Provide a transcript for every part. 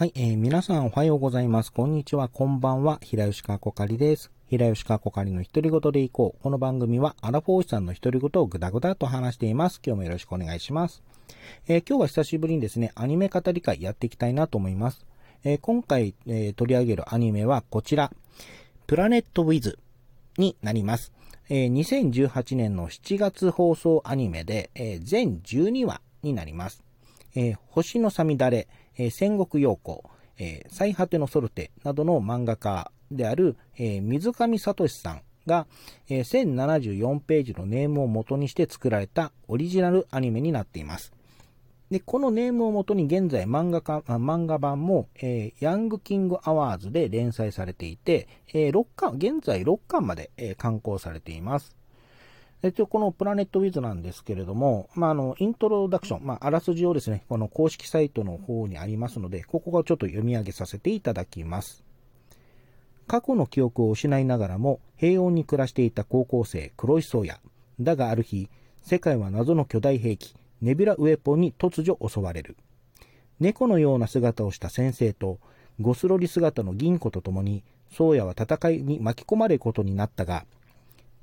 はい、えー、皆さんおはようございます。こんにちは、こんばんは。平吉川こかりです。平吉川こかりの独り言でいこう。この番組は、アラフォーシさんの独り言をぐだぐだと話しています。今日もよろしくお願いします。えー今日は久しぶりにですね、アニメ語り会やっていきたいなと思います。えー今回、えー取り上げるアニメはこちら。プラネットウィズになります。えー2018年の7月放送アニメで、え全12話になります。え星のさみだれ、えー戦国陽光、えー最果てのソルテなどの漫画家である、えー水上聡さんが、えー1074ページのネームを元にして作られたオリジナルアニメになっています。で、このネームをもとに現在漫画か漫画版も、えーヤングキングアワーズで連載されていて、えー6巻、現在6巻まで、えー刊行されています。えっと、このプラネットウィズなんですけれども、まあ、あの、イントロダクション、まあ、あらすじをですね、この公式サイトの方にありますので、ここがちょっと読み上げさせていただきます。過去の記憶を失いながらも平穏に暮らしていた高校生黒石宗也。だがある日、世界は謎の巨大兵器、ネビュラウェポンに突如襲われる。猫のような姿をした先生と、ゴスロリ姿の銀子と共に、宗也は戦いに巻き込まれることになったが、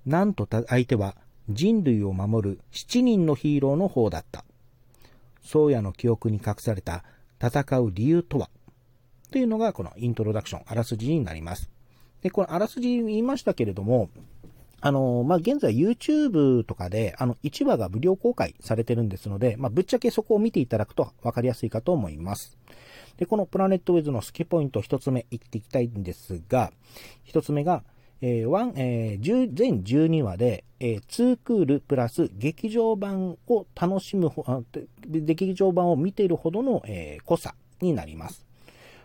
なんと相手は人類を守る7人のヒーローの方だった。宗谷の記憶に隠された戦う理由とは？というのがこのイントロダクション、あらすじになります。で、このあらすじ言いましたけれども、あの、まあ、現在 YouTube とかで、あの、1話が無料公開されてるんですので、まあ、ぶっちゃけそこを見ていただくと分かりやすいかと思います。で、このプラネットウェズの好きポイント一つ目言っていきたいんですが、一つ目が、えーワンえー全12話で、えー、2クールプラス劇場版を楽しむ、劇場版を見ているほどの、えー濃さになります。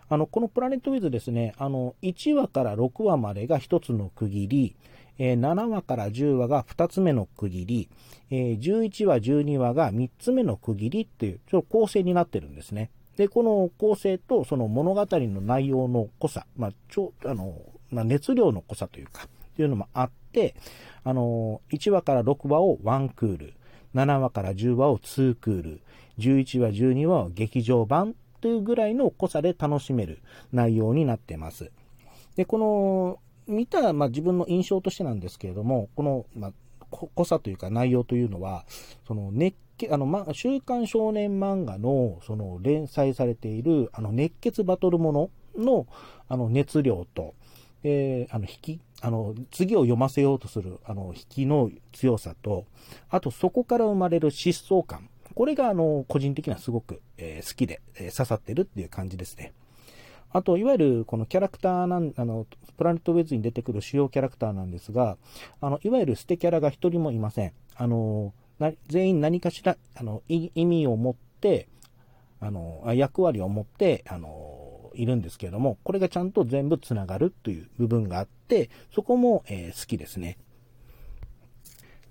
あの、このプラネットウィズですね、あの、1話から6話までが1つの区切り、えー7話から10話が2つ目の区切り、えー11話、12話が3つ目の区切りっていう、ちょっと構成になってるんですね。で、この構成とその物語の内容の濃さ、まあ、ちょ、あの、まあ、熱量の濃さというか、っていうのもあって、あの、1話から6話を1クール、7話から10話を2クール、11話、12話を劇場版というぐらいの濃さで楽しめる内容になってます。で、この、見た、まあ、自分の印象としてなんですけれども、この、まあ、濃さというか内容というのは、その熱血、あの、ま、週刊少年漫画の、その連載されている、あの、熱血バトルものの、あの、熱量と、えーあの、引き、あの、次を読ませようとする、あの、引きの強さと、あとそこから生まれる疾走感。これが、あの、個人的にはすごく、えー好きで、えー刺さってるっていう感じですね。あと、いわゆるこのキャラクターなん、あの、プラネットウェズに出てくる主要キャラクターなんですが、あの、いわゆる捨てキャラが一人もいません。あの、全員何かしら、あの、意味を持って、あの、役割を持って、あの、いるんですけれども、これがちゃんと全部つながるという部分があって、そこも、えー好きですね。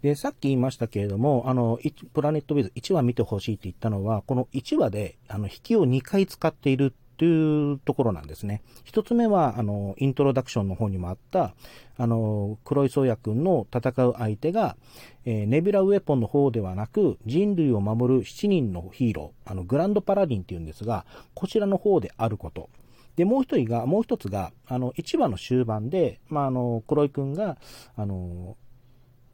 で、さっき言いましたけれども、あの、プラネットウィズ1話見てほしいって言ったのは、この1話で、あの、引きを2回使っているというところなんですね。一つ目は、あの、イントロダクションの方にもあった、あの、黒井宗也君の戦う相手が、えーネビュラウェポンの方ではなく、人類を守る7人のヒーロー、あの、グランドパラディンっていうんですが、こちらの方であること。で、もう一人が、もう一つが、あの、1話の終盤で、まあ、あの、黒井君が、あの、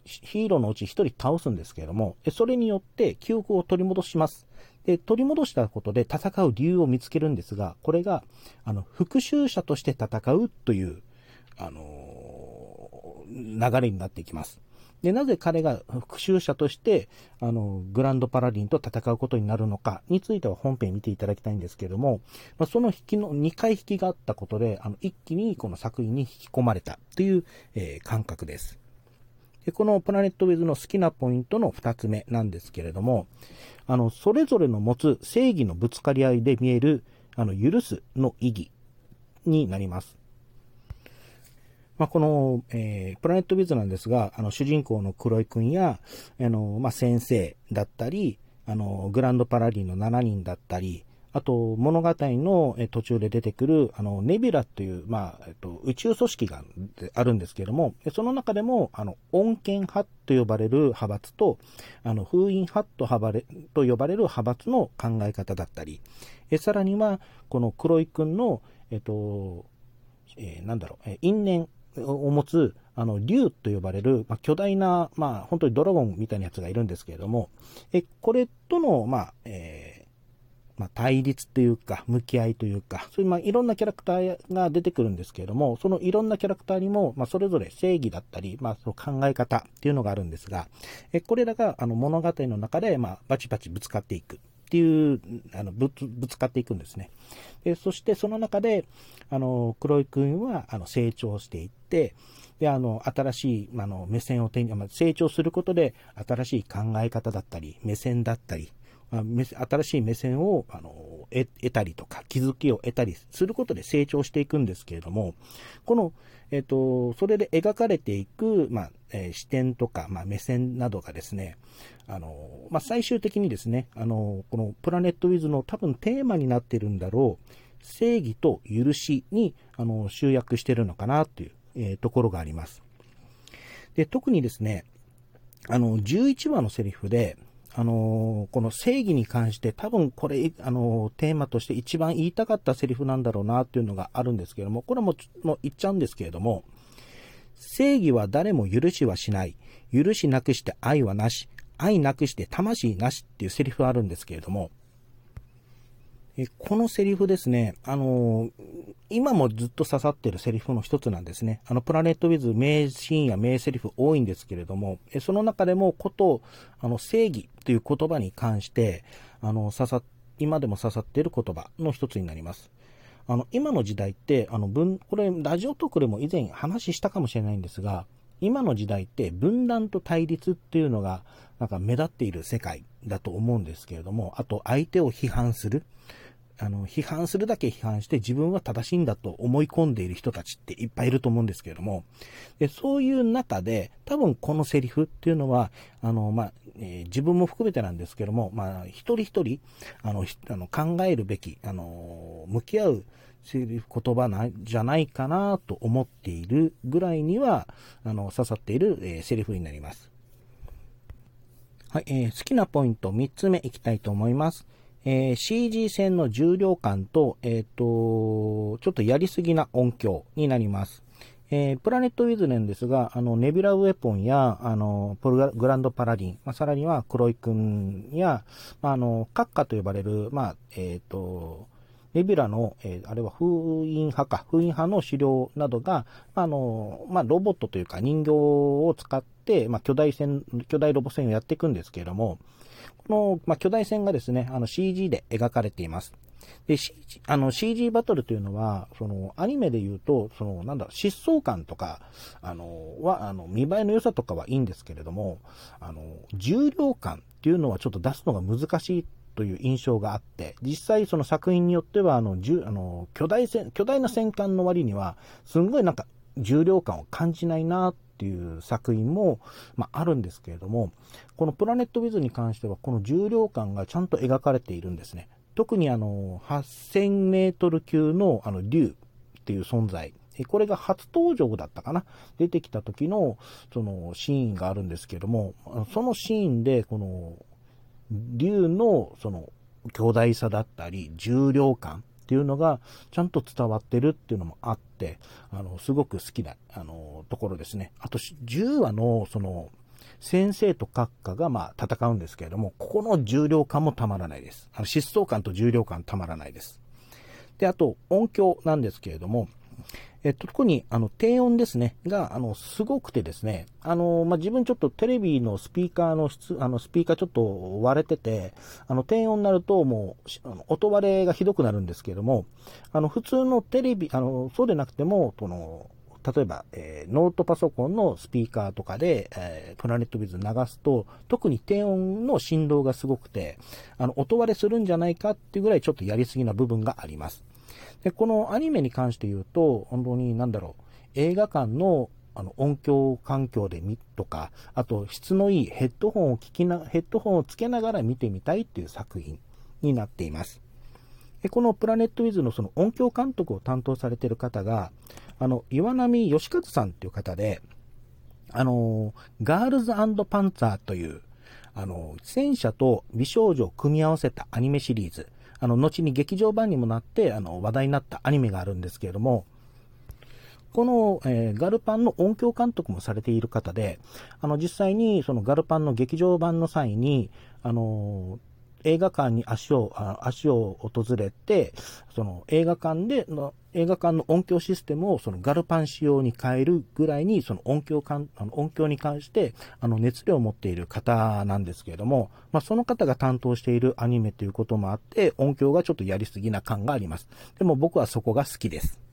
ヒーローのうち一人倒すんですけれども、それによって記憶を取り戻します。で、取り戻したことで戦う理由を見つけるんですが、これが、あの、復讐者として戦うという、あのー流れになっていきます。で、なぜ彼が復讐者として、あの、グランドパラディンと戦うことになるのかについては本編見ていただきたいんですけども、まあ、その引きの、2回引きがあったことで、あの、一気にこの作品に引き込まれたという、えー感覚です。でこのプラネットウィズの好きなポイントの2つ目なんですけれども、あの、それぞれの持つ正義のぶつかり合いで見える、あの、許すの意義になります。まあ、この、えープラネットウィズなんですが、あの、主人公の黒井くんや、あの、まあ、先生だったり、あの、グランドパラディの7人だったり、あと物語の途中で出てくる、あの、ネビュラという、まあ、えっと、宇宙組織があるんですけれども、その中でも、あの、穏健派と呼ばれる派閥と、あの、封印派と呼ばれと呼ばれる派閥の考え方だったり、えさらには、この黒井くんの、えっと、えー、なんだろう、因縁を持つ、あの、竜と呼ばれる、まあ、巨大な、まあ、本当にドラゴンみたいなやつがいるんですけれども、え、これとの、まあ、えー、まあ、対立というか、向き合いというか、そういう、まあ、いろんなキャラクターが出てくるんですけれども、そのいろんなキャラクターにも、まあ、それぞれ正義だったり、まあ、その考え方っていうのがあるんですが、え、これらが、あの、物語の中で、まあ、バチバチぶつかっていく。っていう、あの、ぶつ、ぶつかっていくんですね。で、そしてその中で、あの、黒井くんは、あの、成長していって、で、あの、新しい、あの、目線を手に、まあ成長することで、新しい考え方だったり、目線だったり、新しい目線をあの得たりとか、気づきを得たりすることで成長していくんですけれども、この、えっ、と、それで描かれていく、まあ、えー、視点とか、まあ、目線などがですね、あの、まあ、最終的にですね、あの、このプラネットウィズの多分テーマになってるんだろう、正義と許しに、あの、集約してるのかなという、えー、ところがあります。で、特にですね、あの、11話のセリフで、あのこの正義に関して多分これ、あのテーマとして一番言いたかったセリフなんだろうなっていうのがあるんですけども、これももう言っちゃうんですけれども、正義は誰も許しはしない。許しなくして愛はなし。愛なくして魂なしっていうセリフがあるんですけれども、このセリフですね、あの今もずっと刺さってるセリフの一つなんですね。あの、プラネットウィズ名シーンや名セリフ多いんですけれども、その中でもこと、あの、正義という言葉に関して、あの、刺さ、今でも刺さっている言葉の一つになります。あの、今の時代って、あの、分、これ、ラジオトークでも以前話したかもしれないんですが、今の時代って分断と対立っていうのが、なんか目立っている世界だと思うんですけれども、あと相手を批判する。あの、批判するだけ批判して自分は正しいんだと思い込んでいる人たちっていっぱいいると思うんですけれども、でそういう中で、多分このセリフっていうのは、あの、まあ、えー、自分も含めてなんですけども、まあ、一人一人、あの、あの考えるべき、あの、向き合うセリフ言葉なんじゃないかなと思っているぐらいには、あの、刺さっている、えー、セリフになります。はい、えー、好きなポイント3つ目いきたいと思います。えー、CG 線の重量感と、えっ、ー、と、ちょっとやりすぎな音響になります。えー、プラネットウィズネンですが、あの、ネビュラウェポンや、あの、プルグランドパラディン、まあ、さらには黒井くんや、まあ、あの、閣下と呼ばれる、まあ、えっ、ー、と、ネビュラの、えー、あれは封印派か、封印派の資料などが、あの、まあ、ロボットというか人形を使って、まあ、巨大戦、巨大ロボ戦をやっていくんですけれども、の、まあ、巨大戦がですね、あの CG で描かれています。で、CG、あの CG バトルというのは、そのアニメで言うと、そのなんだ、疾走感とか、あの、は、あの、見栄えの良さとかはいいんですけれども、あの、重量感っていうのはちょっと出すのが難しいという印象があって、実際その作品によっては、あの、あの巨大戦、巨大な戦艦の割には、すんごいなんか重量感を感じないなっていう作品も、まあ、あるんですけれども、このプラネットウィズに関しては、この重量感がちゃんと描かれているんですね。特にあの、8000メートル級のあの、竜っていう存在。これが初登場だったかな？出てきた時の、そのシーンがあるんですけども、そのシーンで、この、竜の、その、巨大さだったり、重量感っていうのがちゃんと伝わってるっていうのもあって、あの、すごく好きな、あの、ところですね。あと、10話の、その、先生と閣下がまあ戦うんですけれども、ここの重量感もたまらないです。あの疾走感と重量感たまらないです。で、あと音響なんですけれども、えっと、特に、あの、低音ですね、が、あの、すごくてですね、あの、まあ、自分ちょっとテレビのスピーカーの質、あの、スピーカーちょっと割れてて、あの、低音になるともう、音割れがひどくなるんですけども、あの、普通のテレビ、あの、そうでなくても、この、例えば、えー、ノートパソコンのスピーカーとかで、えー、プラネットビズ流すと、特に低音の振動がすごくて、あの、音割れするんじゃないかっていうぐらいちょっとやりすぎな部分があります。で、このアニメに関して言うと、本当になんだろう、映画館のあの音響環境で見とか、あと質のいいヘッドホンを聞きな、ヘッドホンをつけながら見てみたいっていう作品になっています。で、このプラネットウィズのその音響監督を担当されている方が、あの、岩波義和さんっていう方で、あの、ガールズパンツァーという、あの、戦車と美少女を組み合わせたアニメシリーズ、あの、後に劇場版にもなって、あの、話題になったアニメがあるんですけれども、この、えー、ガルパンの音響監督もされている方で、あの、実際にそのガルパンの劇場版の際に、あの映画館に足を、足を訪れて、その映画館での、映画館の音響システムをそのガルパン仕様に変えるぐらいに、その音響かん、あの音響に関して、あの熱量を持っている方なんですけれども、まあ、その方が担当しているアニメということもあって、音響がちょっとやりすぎな感があります。でも僕はそこが好きです。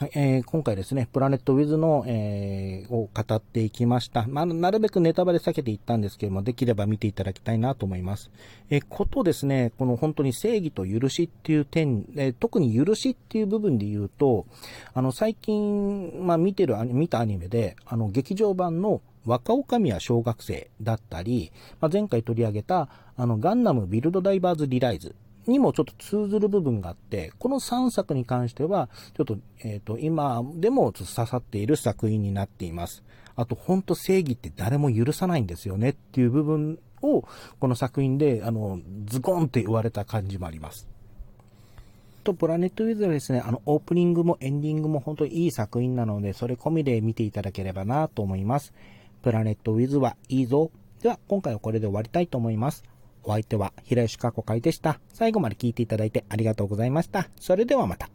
はい、えー、今回ですね、プラネットウィズの、えー、を語っていきました。まあ、なるべくネタバレ避けていったんですけども、できれば見ていただきたいなと思います。えー、ことですね、この本当に正義と許しっていう点、えー、特に許しっていう部分で言うと、あの、最近、まあ、見てる、見たアニメで、あの、劇場版の若女将は小学生だったり、まあ、前回取り上げた、あの、ガンダムビルドダイバーズリライズにもちょっと通ずる部分があって、この3作に関しては、ちょっと、えっ、ー、と、今でも刺さっている作品になっています。あと、本当正義って誰も許さないんですよねっていう部分を、この作品で、あの、ズコンって言われた感じもあります。と、プラネットウィズはですね、あの、オープニングもエンディングも本当にいい作品なので、それ込みで見ていただければなと思います。プラネットウィズはいいぞ。では、今回はこれで終わりたいと思います。お相手は平吉加子会でした。最後まで聞いていただいてありがとうございました。それではまた。